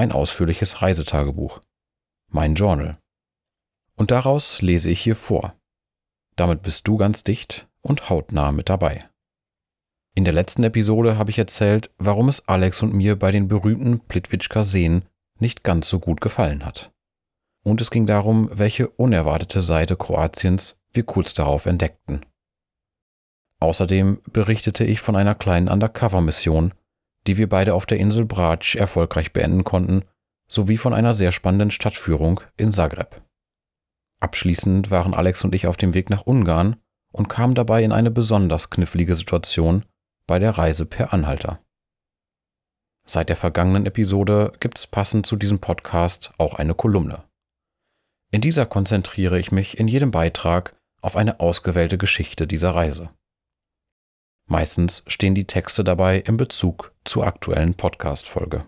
ein ausführliches Reisetagebuch, mein Journal. Und daraus lese ich hier vor. Damit bist du ganz dicht und hautnah mit dabei. In der letzten Episode habe ich erzählt, warum es Alex und mir bei den berühmten Plitvička Seen nicht ganz so gut gefallen hat. Und es ging darum, welche unerwartete Seite Kroatiens wir kurz darauf entdeckten. Außerdem berichtete ich von einer kleinen Undercover-Mission, die wir beide auf der Insel Brač erfolgreich beenden konnten, sowie von einer sehr spannenden Stadtführung in Zagreb. Abschließend waren Alex und ich auf dem Weg nach Ungarn und kamen dabei in eine besonders knifflige Situation bei der Reise per Anhalter. Seit der vergangenen Episode gibt's passend zu diesem Podcast auch eine Kolumne. In dieser konzentriere ich mich in jedem Beitrag auf eine ausgewählte Geschichte dieser Reise. Meistens stehen die Texte dabei im Bezug zur aktuellen Podcast-Folge.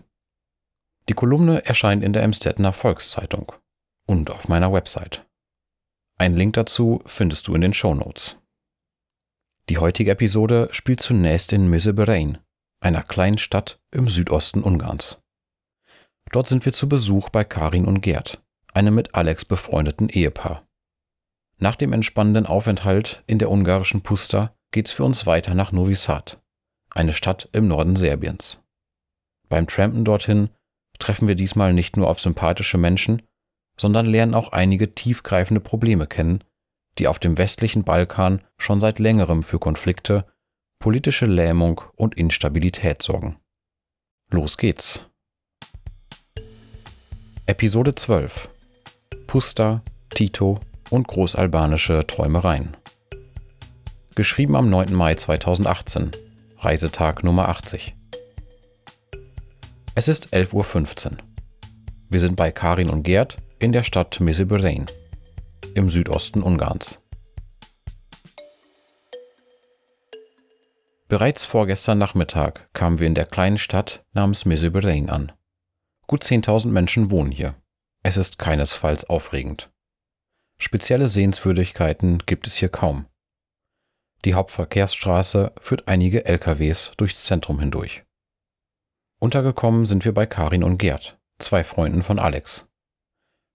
Die Kolumne erscheint in der Emstettener Volkszeitung und auf meiner Website. Ein Link dazu findest du in den Show Notes. Die heutige Episode spielt zunächst in Möseberein, einer kleinen Stadt im Südosten Ungarns. Dort sind wir zu Besuch bei Karin und Gerd, einem mit Alex befreundeten Ehepaar. Nach dem entspannenden Aufenthalt in der ungarischen Pusta geht's für uns weiter nach Novi Sad, eine Stadt im Norden Serbiens. Beim Trampen dorthin treffen wir diesmal nicht nur auf sympathische Menschen, sondern lernen auch einige tiefgreifende Probleme kennen, die auf dem westlichen Balkan schon seit längerem für Konflikte, politische Lähmung und Instabilität sorgen. Los geht's. Episode 12 Pusta, Tito und großalbanische Träumereien. Geschrieben am 9. Mai 2018. Reisetag Nummer 80. Es ist 11.15 Uhr. Wir sind bei Karin und Gerd in der Stadt Misibirein im Südosten Ungarns. Bereits vorgestern Nachmittag kamen wir in der kleinen Stadt namens Misibirein an. Gut 10.000 Menschen wohnen hier. Es ist keinesfalls aufregend. Spezielle Sehenswürdigkeiten gibt es hier kaum. Die Hauptverkehrsstraße führt einige LKWs durchs Zentrum hindurch. Untergekommen sind wir bei Karin und Gerd, zwei Freunden von Alex.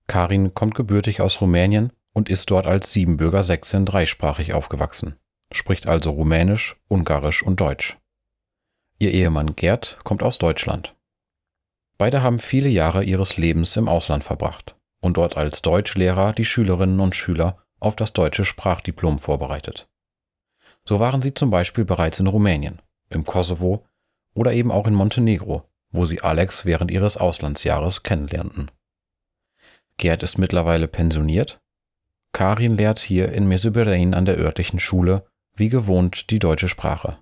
Karin kommt gebürtig aus Rumänien und ist dort als Siebenbürger Sächsin dreisprachig aufgewachsen, spricht also Rumänisch, Ungarisch und Deutsch. Ihr Ehemann Gerd kommt aus Deutschland. Beide haben viele Jahre ihres Lebens im Ausland verbracht und dort als Deutschlehrer die Schülerinnen und Schüler auf das deutsche Sprachdiplom vorbereitet. So waren sie zum Beispiel bereits in Rumänien, im Kosovo oder eben auch in Montenegro, wo sie Alex während ihres Auslandsjahres kennenlernten. Gerd ist mittlerweile pensioniert. Karin lehrt hier in Meseberein an der örtlichen Schule, wie gewohnt, die deutsche Sprache.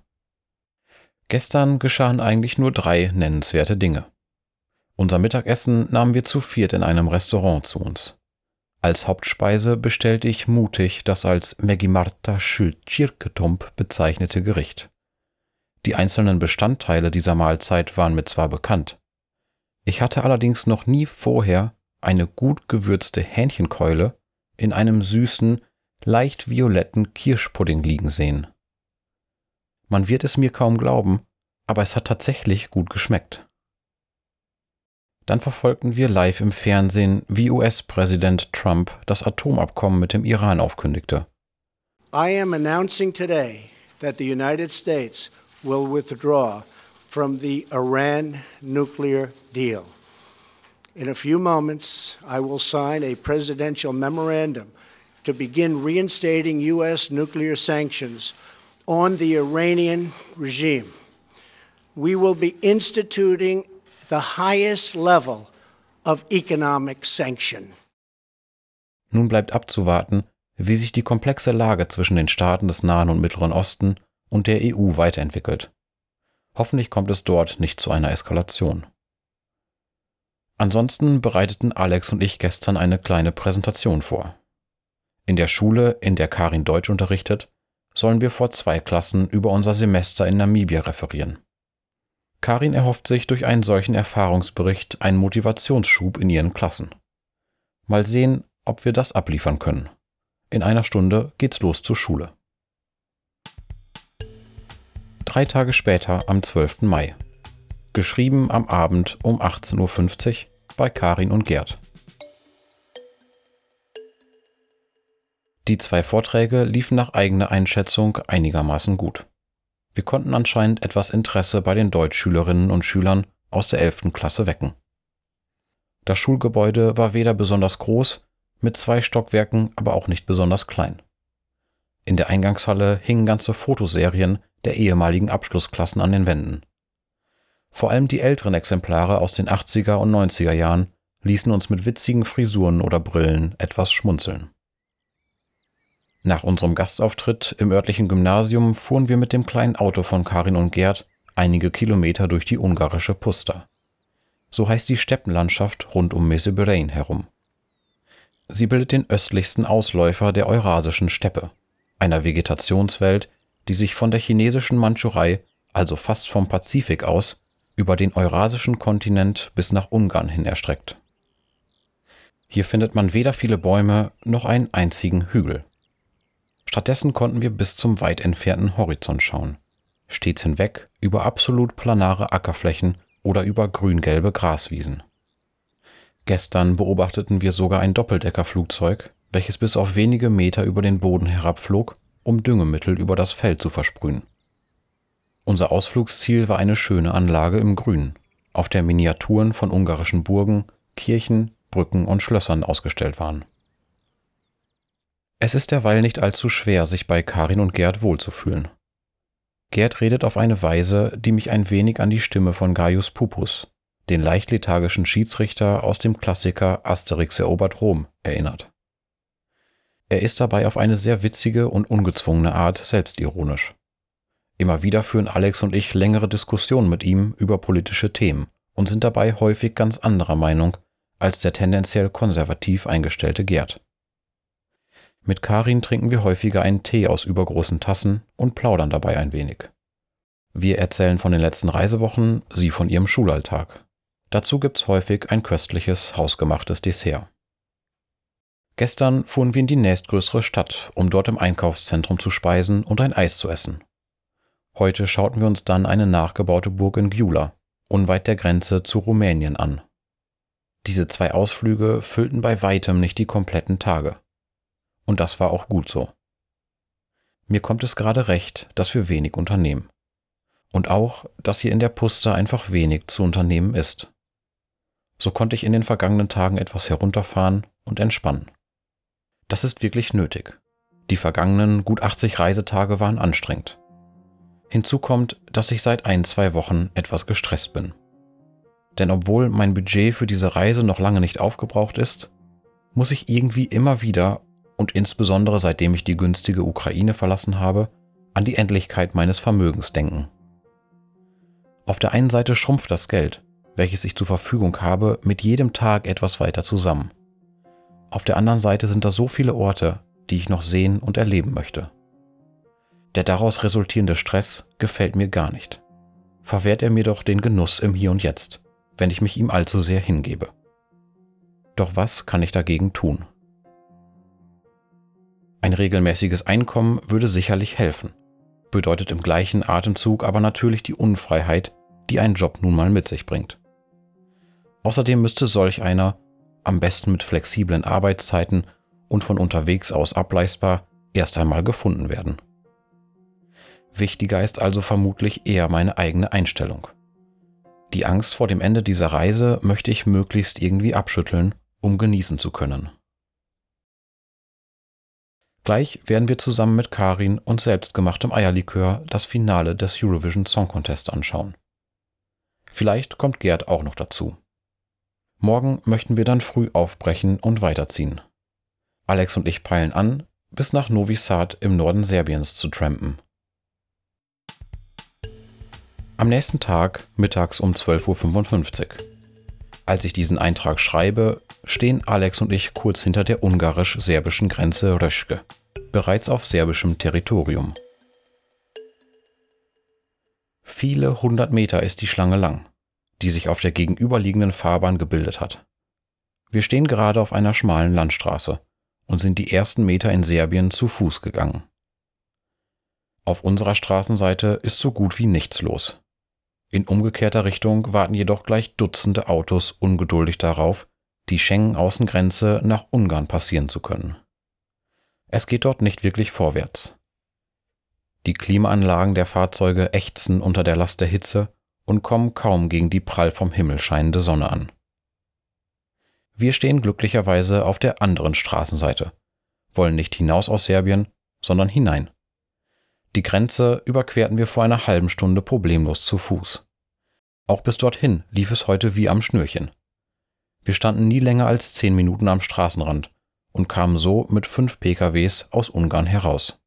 Gestern geschahen eigentlich nur drei nennenswerte Dinge. Unser Mittagessen nahmen wir zu viert in einem Restaurant zu uns. Als Hauptspeise bestellte ich mutig das als Megimarta Schültschirketump bezeichnete Gericht. Die einzelnen Bestandteile dieser Mahlzeit waren mir zwar bekannt, ich hatte allerdings noch nie vorher eine gut gewürzte Hähnchenkeule in einem süßen, leicht violetten Kirschpudding liegen sehen. Man wird es mir kaum glauben, aber es hat tatsächlich gut geschmeckt. Dann verfolgten wir live im Fernsehen, wie US-Präsident Trump das Atomabkommen mit dem Iran aufkündigte. I am announcing today that the United States will withdraw from the Iran nuclear deal. In a few moments, I will sign a presidential memorandum to begin reinstating U.S. nuclear sanctions on the Iranian regime. We will be instituting the highest level of economic sanction. Nun bleibt abzuwarten, wie sich die komplexe Lage zwischen den Staaten des Nahen und Mittleren Osten und der EU weiterentwickelt. Hoffentlich kommt es dort nicht zu einer Eskalation. Ansonsten bereiteten Alex und ich gestern eine kleine Präsentation vor. In der Schule, in der Karin Deutsch unterrichtet, sollen wir vor zwei Klassen über unser Semester in Namibia referieren. Karin erhofft sich durch einen solchen Erfahrungsbericht einen Motivationsschub in ihren Klassen. Mal sehen, ob wir das abliefern können. In einer Stunde geht's los zur Schule. Drei Tage später, am 12. Mai. Geschrieben am Abend um 18.50 Uhr bei Karin und Gerd. Die zwei Vorträge liefen nach eigener Einschätzung einigermaßen gut. Wir konnten anscheinend etwas Interesse bei den Deutschschülerinnen und Schülern aus der 11. Klasse wecken. Das Schulgebäude war weder besonders groß, mit zwei Stockwerken, aber auch nicht besonders klein. In der Eingangshalle hingen ganze Fotoserien der ehemaligen Abschlussklassen an den Wänden. Vor allem die älteren Exemplare aus den 80er und 90er Jahren ließen uns mit witzigen Frisuren oder Brillen etwas schmunzeln. Nach unserem Gastauftritt im örtlichen Gymnasium fuhren wir mit dem kleinen Auto von Karin und Gerd einige Kilometer durch die ungarische Pusta. So heißt die Steppenlandschaft rund um Meseberein herum. Sie bildet den östlichsten Ausläufer der Eurasischen Steppe, einer Vegetationswelt, die sich von der chinesischen Mandschurei, also fast vom Pazifik aus, über den eurasischen Kontinent bis nach Ungarn hin erstreckt. Hier findet man weder viele Bäume noch einen einzigen Hügel. Stattdessen konnten wir bis zum weit entfernten Horizont schauen, stets hinweg über absolut planare Ackerflächen oder über grün-gelbe Graswiesen. Gestern beobachteten wir sogar ein Doppeldeckerflugzeug, welches bis auf wenige Meter über den Boden herabflog, um Düngemittel über das Feld zu versprühen. Unser Ausflugsziel war eine schöne Anlage im Grün, auf der Miniaturen von ungarischen Burgen, Kirchen, Brücken und Schlössern ausgestellt waren. Es ist derweil nicht allzu schwer, sich bei Karin und Gerd wohlzufühlen. Gerd redet auf eine Weise, die mich ein wenig an die Stimme von Gaius Pupus, den leicht lethargischen Schiedsrichter aus dem Klassiker Asterix erobert Rom, erinnert. Er ist dabei auf eine sehr witzige und ungezwungene Art selbstironisch. Immer wieder führen Alex und ich längere Diskussionen mit ihm über politische Themen und sind dabei häufig ganz anderer Meinung als der tendenziell konservativ eingestellte Gerd. Mit Karin trinken wir häufiger einen Tee aus übergroßen Tassen und plaudern dabei ein wenig. Wir erzählen von den letzten Reisewochen, sie von ihrem Schulalltag. Dazu gibt's häufig ein köstliches, hausgemachtes Dessert. Gestern fuhren wir in die nächstgrößere Stadt, um dort im Einkaufszentrum zu speisen und ein Eis zu essen. Heute schauten wir uns dann eine nachgebaute Burg in Gjula, unweit der Grenze zu Rumänien an. Diese zwei Ausflüge füllten bei weitem nicht die kompletten Tage. Und das war auch gut so. Mir kommt es gerade recht, dass wir wenig unternehmen. Und auch, dass hier in der Puster einfach wenig zu unternehmen ist. So konnte ich in den vergangenen Tagen etwas herunterfahren und entspannen. Das ist wirklich nötig. Die vergangenen gut 80 Reisetage waren anstrengend. Hinzu kommt, dass ich seit ein, zwei Wochen etwas gestresst bin. Denn obwohl mein Budget für diese Reise noch lange nicht aufgebraucht ist, muss ich irgendwie immer wieder und insbesondere seitdem ich die günstige Ukraine verlassen habe, an die Endlichkeit meines Vermögens denken. Auf der einen Seite schrumpft das Geld, welches ich zur Verfügung habe, mit jedem Tag etwas weiter zusammen. Auf der anderen Seite sind da so viele Orte, die ich noch sehen und erleben möchte. Der daraus resultierende Stress gefällt mir gar nicht. Verwehrt er mir doch den Genuss im Hier und Jetzt, wenn ich mich ihm allzu sehr hingebe. Doch was kann ich dagegen tun? Ein regelmäßiges Einkommen würde sicherlich helfen, bedeutet im gleichen Atemzug aber natürlich die Unfreiheit, die ein Job nun mal mit sich bringt. Außerdem müsste solch einer, am besten mit flexiblen Arbeitszeiten und von unterwegs aus ableistbar, erst einmal gefunden werden. Wichtiger ist also vermutlich eher meine eigene Einstellung. Die Angst vor dem Ende dieser Reise möchte ich möglichst irgendwie abschütteln, um genießen zu können. Gleich werden wir zusammen mit Karin und selbstgemachtem Eierlikör das Finale des Eurovision Song Contest anschauen. Vielleicht kommt Gerd auch noch dazu. Morgen möchten wir dann früh aufbrechen und weiterziehen. Alex und ich peilen an, bis nach Novi Sad im Norden Serbiens zu trampen. Am nächsten Tag, mittags um 12.55 Uhr. Als ich diesen Eintrag schreibe, stehen Alex und ich kurz hinter der ungarisch-serbischen Grenze Röschke, bereits auf serbischem Territorium. Viele hundert Meter ist die Schlange lang, die sich auf der gegenüberliegenden Fahrbahn gebildet hat. Wir stehen gerade auf einer schmalen Landstraße und sind die ersten Meter in Serbien zu Fuß gegangen. Auf unserer Straßenseite ist so gut wie nichts los. In umgekehrter Richtung warten jedoch gleich Dutzende Autos ungeduldig darauf, die Schengen-Außengrenze nach Ungarn passieren zu können. Es geht dort nicht wirklich vorwärts. Die Klimaanlagen der Fahrzeuge ächzen unter der Last der Hitze und kommen kaum gegen die prall vom Himmel scheinende Sonne an. Wir stehen glücklicherweise auf der anderen Straßenseite, wollen nicht hinaus aus Serbien, sondern hinein. Die Grenze überquerten wir vor einer halben Stunde problemlos zu Fuß. Auch bis dorthin lief es heute wie am Schnürchen. Wir standen nie länger als zehn Minuten am Straßenrand und kamen so mit fünf PKWs aus Ungarn heraus.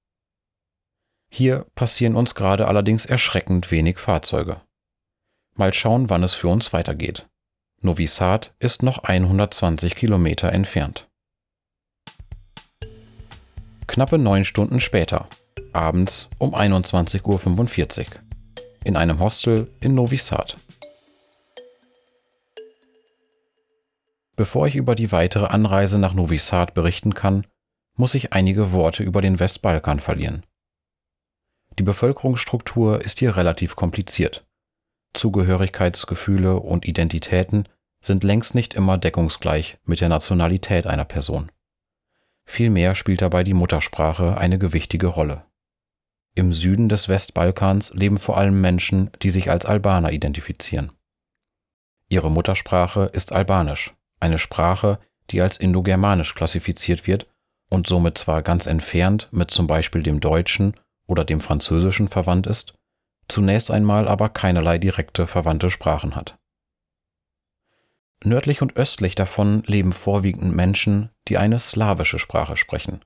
Hier passieren uns gerade allerdings erschreckend wenig Fahrzeuge. Mal schauen, wann es für uns weitergeht. Novi Sad ist noch 120 Kilometer entfernt. Knappe neun Stunden später, abends um 21.45 Uhr, in einem Hostel in Novi Sad. Bevor ich über die weitere Anreise nach Novi Sad berichten kann, muss ich einige Worte über den Westbalkan verlieren. Die Bevölkerungsstruktur ist hier relativ kompliziert. Zugehörigkeitsgefühle und Identitäten sind längst nicht immer deckungsgleich mit der Nationalität einer Person. Vielmehr spielt dabei die Muttersprache eine gewichtige Rolle. Im Süden des Westbalkans leben vor allem Menschen, die sich als Albaner identifizieren. Ihre Muttersprache ist Albanisch, eine Sprache, die als indogermanisch klassifiziert wird und somit zwar ganz entfernt mit zum Beispiel dem Deutschen oder dem Französischen verwandt ist, zunächst einmal aber keinerlei direkte verwandte Sprachen hat. Nördlich und östlich davon leben vorwiegend Menschen, die eine slawische Sprache sprechen.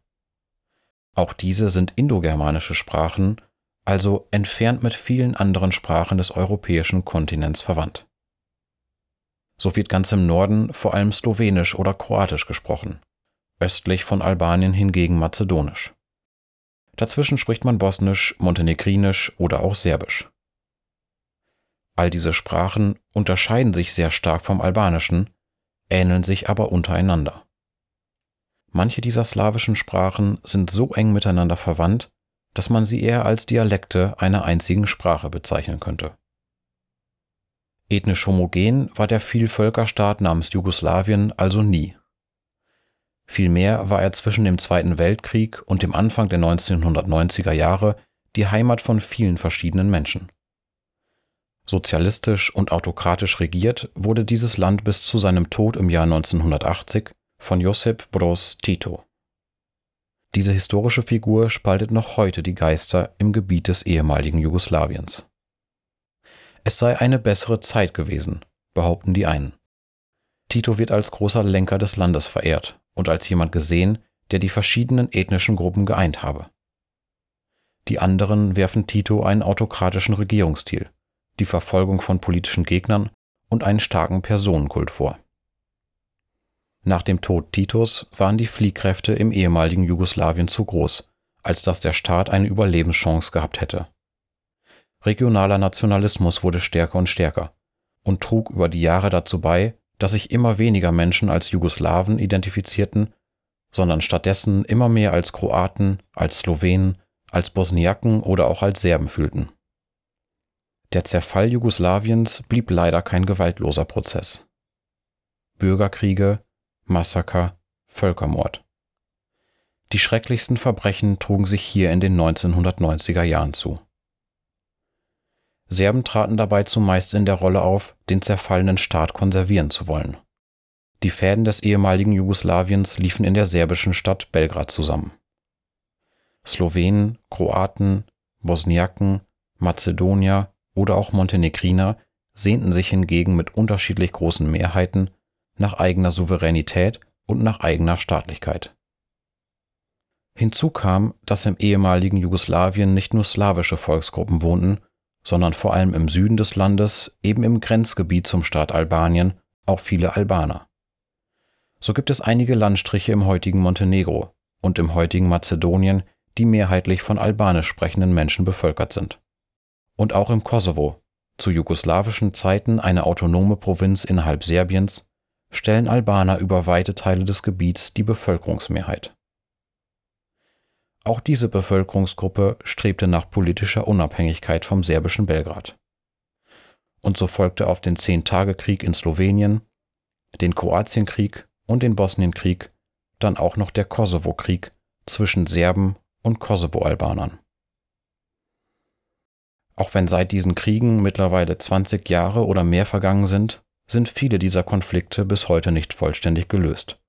Auch diese sind indogermanische Sprachen, also entfernt mit vielen anderen Sprachen des europäischen Kontinents verwandt. So wird ganz im Norden vor allem Slowenisch oder Kroatisch gesprochen, östlich von Albanien hingegen Mazedonisch. Dazwischen spricht man Bosnisch, Montenegrinisch oder auch Serbisch. All diese Sprachen unterscheiden sich sehr stark vom Albanischen, ähneln sich aber untereinander. Manche dieser slawischen Sprachen sind so eng miteinander verwandt, dass man sie eher als Dialekte einer einzigen Sprache bezeichnen könnte. Ethnisch homogen war der Vielvölkerstaat namens Jugoslawien also nie. Vielmehr war er zwischen dem Zweiten Weltkrieg und dem Anfang der 1990er Jahre die Heimat von vielen verschiedenen Menschen. Sozialistisch und autokratisch regiert wurde dieses Land bis zu seinem Tod im Jahr 1980 von Josip Broz Tito. Diese historische Figur spaltet noch heute die Geister im Gebiet des ehemaligen Jugoslawiens. Es sei eine bessere Zeit gewesen, behaupten die einen. Tito wird als großer Lenker des Landes verehrt und als jemand gesehen, der die verschiedenen ethnischen Gruppen geeint habe. Die anderen werfen Tito einen autokratischen Regierungsstil, die Verfolgung von politischen Gegnern und einen starken Personenkult vor. Nach dem Tod Titos waren die Fliehkräfte im ehemaligen Jugoslawien zu groß, als dass der Staat eine Überlebenschance gehabt hätte. Regionaler Nationalismus wurde stärker und stärker und trug über die Jahre dazu bei, dass sich immer weniger Menschen als Jugoslawen identifizierten, sondern stattdessen immer mehr als Kroaten, als Slowenen, als Bosniaken oder auch als Serben fühlten. Der Zerfall Jugoslawiens blieb leider kein gewaltloser Prozess. Bürgerkriege, Massaker, Völkermord. Die schrecklichsten Verbrechen trugen sich hier in den 1990er Jahren zu. Serben traten dabei zumeist in der Rolle auf, den zerfallenen Staat konservieren zu wollen. Die Fäden des ehemaligen Jugoslawiens liefen in der serbischen Stadt Belgrad zusammen. Slowenen, Kroaten, Bosniaken, Mazedonier oder auch Montenegriner sehnten sich hingegen mit unterschiedlich großen Mehrheiten nach eigener Souveränität und nach eigener Staatlichkeit. Hinzu kam, dass im ehemaligen Jugoslawien nicht nur slawische Volksgruppen wohnten, sondern vor allem im Süden des Landes, eben im Grenzgebiet zum Staat Albanien, auch viele Albaner. So gibt es einige Landstriche im heutigen Montenegro und im heutigen Mazedonien, die mehrheitlich von albanisch sprechenden Menschen bevölkert sind. Und auch im Kosovo, zu jugoslawischen Zeiten eine autonome Provinz innerhalb Serbiens, stellen Albaner über weite Teile des Gebiets die Bevölkerungsmehrheit. Auch diese Bevölkerungsgruppe strebte nach politischer Unabhängigkeit vom serbischen Belgrad. Und so folgte auf den Zehntagekrieg in Slowenien, den Kroatienkrieg und den Bosnienkrieg dann auch noch der Kosovo-Krieg zwischen Serben und Kosovo-Albanern. Auch wenn seit diesen Kriegen mittlerweile 20 Jahre oder mehr vergangen sind, sind viele dieser Konflikte bis heute nicht vollständig gelöst,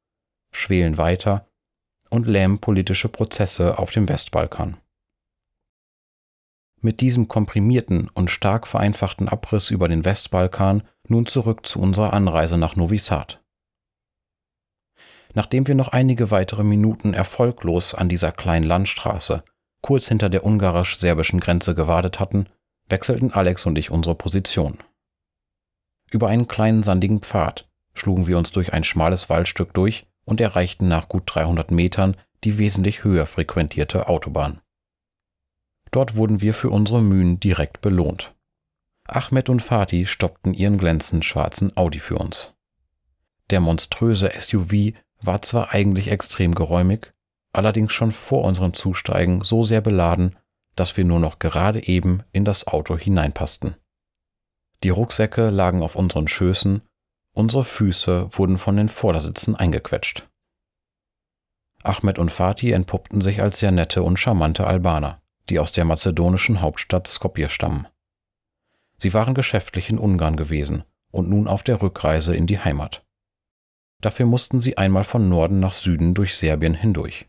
schwelen weiter und lähmen politische Prozesse auf dem Westbalkan. Mit diesem komprimierten und stark vereinfachten Abriss über den Westbalkan nun zurück zu unserer Anreise nach Novi Sad. Nachdem wir noch einige weitere Minuten erfolglos an dieser kleinen Landstraße kurz hinter der ungarisch-serbischen Grenze gewartet hatten, wechselten Alex und ich unsere Position. Über einen kleinen sandigen Pfad schlugen wir uns durch ein schmales Waldstück durch und erreichten nach gut 300 Metern die wesentlich höher frequentierte Autobahn. Dort wurden wir für unsere Mühen direkt belohnt. Ahmed und Fatih stoppten ihren glänzend schwarzen Audi für uns. Der monströse SUV war zwar eigentlich extrem geräumig, allerdings schon vor unserem Zusteigen so sehr beladen, dass wir nur noch gerade eben in das Auto hineinpassten. Die Rucksäcke lagen auf unseren Schößen Unsere Füße wurden von den Vordersitzen eingequetscht. Ahmed und Fatih entpuppten sich als sehr nette und charmante Albaner, die aus der mazedonischen Hauptstadt Skopje stammen. Sie waren geschäftlich in Ungarn gewesen und nun auf der Rückreise in die Heimat. Dafür mussten sie einmal von Norden nach Süden durch Serbien hindurch.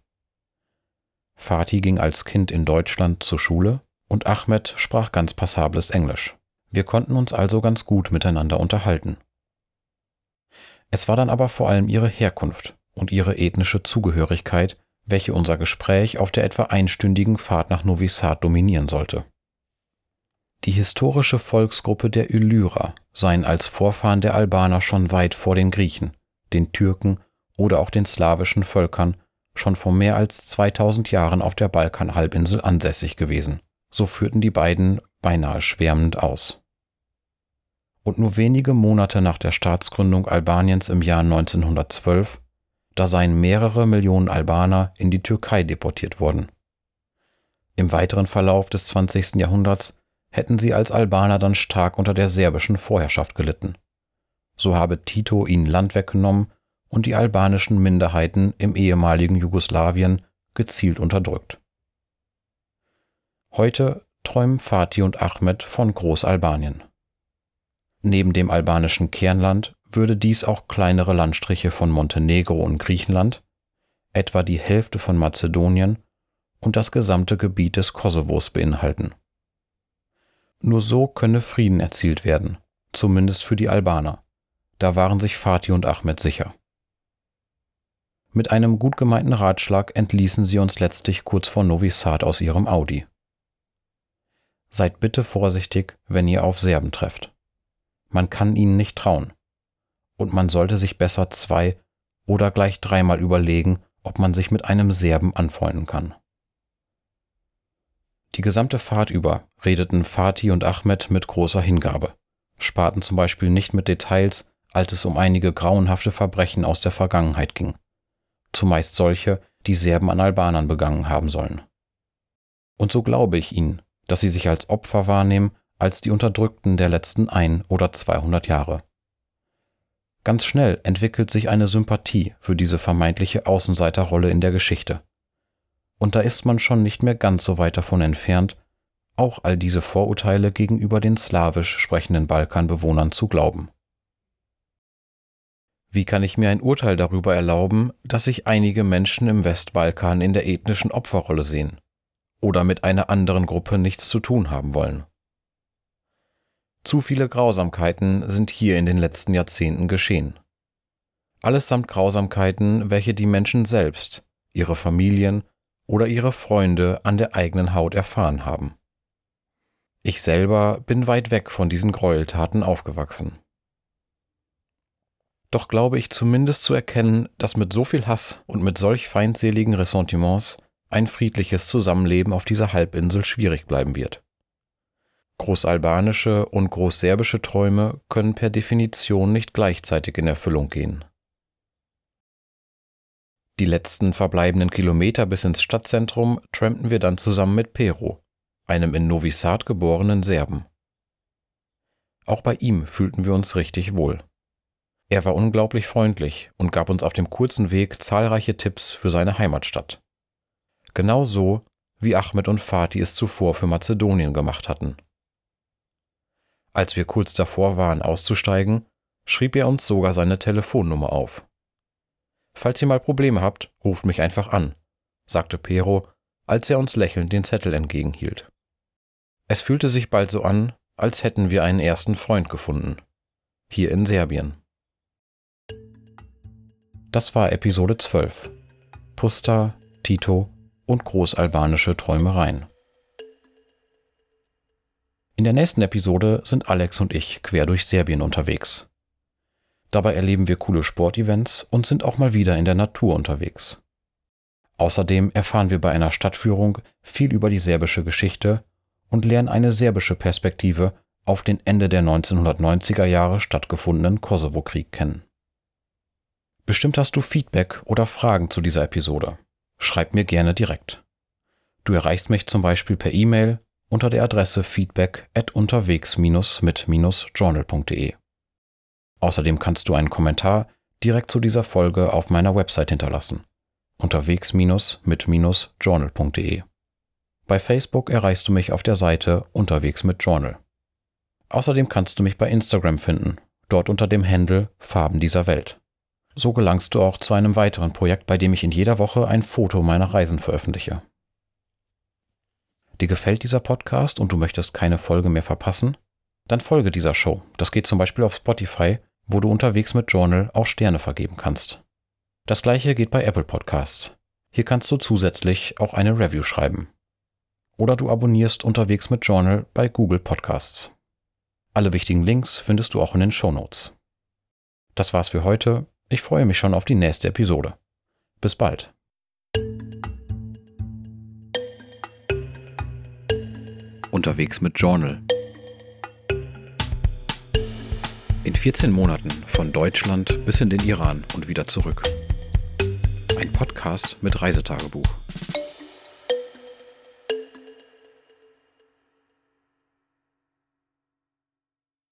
Fatih ging als Kind in Deutschland zur Schule und Ahmed sprach ganz passables Englisch. Wir konnten uns also ganz gut miteinander unterhalten. Es war dann aber vor allem ihre Herkunft und ihre ethnische Zugehörigkeit, welche unser Gespräch auf der etwa einstündigen Fahrt nach Novi Sad dominieren sollte. Die historische Volksgruppe der Illyrer seien als Vorfahren der Albaner schon weit vor den Griechen, den Türken oder auch den slawischen Völkern schon vor mehr als 2000 Jahren auf der Balkanhalbinsel ansässig gewesen. So führten die beiden beinahe schwärmend aus und nur wenige Monate nach der Staatsgründung Albaniens im Jahr 1912, da seien mehrere Millionen Albaner in die Türkei deportiert worden. Im weiteren Verlauf des 20. Jahrhunderts hätten sie als Albaner dann stark unter der serbischen Vorherrschaft gelitten. So habe Tito ihnen Land weggenommen und die albanischen Minderheiten im ehemaligen Jugoslawien gezielt unterdrückt. Heute träumen Fatih und Ahmed von Großalbanien. Neben dem albanischen Kernland würde dies auch kleinere Landstriche von Montenegro und Griechenland, etwa die Hälfte von Mazedonien und das gesamte Gebiet des Kosovos beinhalten. Nur so könne Frieden erzielt werden, zumindest für die Albaner. Da waren sich Fatih und Ahmed sicher. Mit einem gut gemeinten Ratschlag entließen sie uns letztlich kurz vor Novi Sad aus ihrem Audi. Seid bitte vorsichtig, wenn ihr auf Serben trefft. Man kann ihnen nicht trauen. Und man sollte sich besser zwei oder gleich dreimal überlegen, ob man sich mit einem Serben anfreunden kann. Die gesamte Fahrt über redeten Fatih und Ahmed mit großer Hingabe, sparten zum Beispiel nicht mit Details, als es um einige grauenhafte Verbrechen aus der Vergangenheit ging, zumeist solche, die Serben an Albanern begangen haben sollen. Und so glaube ich ihnen, dass sie sich als Opfer wahrnehmen als die Unterdrückten der letzten ein oder zweihundert Jahre. Ganz schnell entwickelt sich eine Sympathie für diese vermeintliche Außenseiterrolle in der Geschichte. Und da ist man schon nicht mehr ganz so weit davon entfernt, auch all diese Vorurteile gegenüber den slawisch sprechenden Balkanbewohnern zu glauben. Wie kann ich mir ein Urteil darüber erlauben, dass sich einige Menschen im Westbalkan in der ethnischen Opferrolle sehen oder mit einer anderen Gruppe nichts zu tun haben wollen? Zu viele Grausamkeiten sind hier in den letzten Jahrzehnten geschehen. Allesamt Grausamkeiten, welche die Menschen selbst, ihre Familien oder ihre Freunde an der eigenen Haut erfahren haben. Ich selber bin weit weg von diesen Gräueltaten aufgewachsen. Doch glaube ich zumindest zu erkennen, dass mit so viel Hass und mit solch feindseligen Ressentiments ein friedliches Zusammenleben auf dieser Halbinsel schwierig bleiben wird. Großalbanische und großserbische Träume können per Definition nicht gleichzeitig in Erfüllung gehen. Die letzten verbleibenden Kilometer bis ins Stadtzentrum trampten wir dann zusammen mit Pero, einem in Novi Sad geborenen Serben. Auch bei ihm fühlten wir uns richtig wohl. Er war unglaublich freundlich und gab uns auf dem kurzen Weg zahlreiche Tipps für seine Heimatstadt. Genau so, wie Ahmed und Fatih es zuvor für Mazedonien gemacht hatten. Als wir kurz davor waren, auszusteigen, schrieb er uns sogar seine Telefonnummer auf. Falls ihr mal Probleme habt, ruft mich einfach an, sagte Pero, als er uns lächelnd den Zettel entgegenhielt. Es fühlte sich bald so an, als hätten wir einen ersten Freund gefunden. Hier in Serbien. Das war Episode 12. Pusta, Tito und großalbanische Träumereien. In der nächsten Episode sind Alex und ich quer durch Serbien unterwegs. Dabei erleben wir coole Sportevents und sind auch mal wieder in der Natur unterwegs. Außerdem erfahren wir bei einer Stadtführung viel über die serbische Geschichte und lernen eine serbische Perspektive auf den Ende der 1990er Jahre stattgefundenen Kosovo-Krieg kennen. Bestimmt hast du Feedback oder Fragen zu dieser Episode. Schreib mir gerne direkt. Du erreichst mich zum Beispiel per E-Mail unter der Adresse feedback at unterwegs-mit-journal.de. Außerdem kannst du einen Kommentar direkt zu dieser Folge auf meiner Website hinterlassen. unterwegs-mit-journal.de. Bei Facebook erreichst du mich auf der Seite Unterwegs mit Journal. Außerdem kannst du mich bei Instagram finden, dort unter dem Handle Farben dieser Welt. So gelangst du auch zu einem weiteren Projekt, bei dem ich in jeder Woche ein Foto meiner Reisen veröffentliche. Dir gefällt dieser Podcast und du möchtest keine Folge mehr verpassen? Dann folge dieser Show. Das geht zum Beispiel auf Spotify, wo du unterwegs mit Journal auch Sterne vergeben kannst. Das gleiche geht bei Apple Podcasts. Hier kannst du zusätzlich auch eine Review schreiben. Oder du abonnierst unterwegs mit Journal bei Google Podcasts. Alle wichtigen Links findest du auch in den Show Notes. Das war's für heute. Ich freue mich schon auf die nächste Episode. Bis bald. Unterwegs mit Journal. In 14 Monaten von Deutschland bis in den Iran und wieder zurück. Ein Podcast mit Reisetagebuch.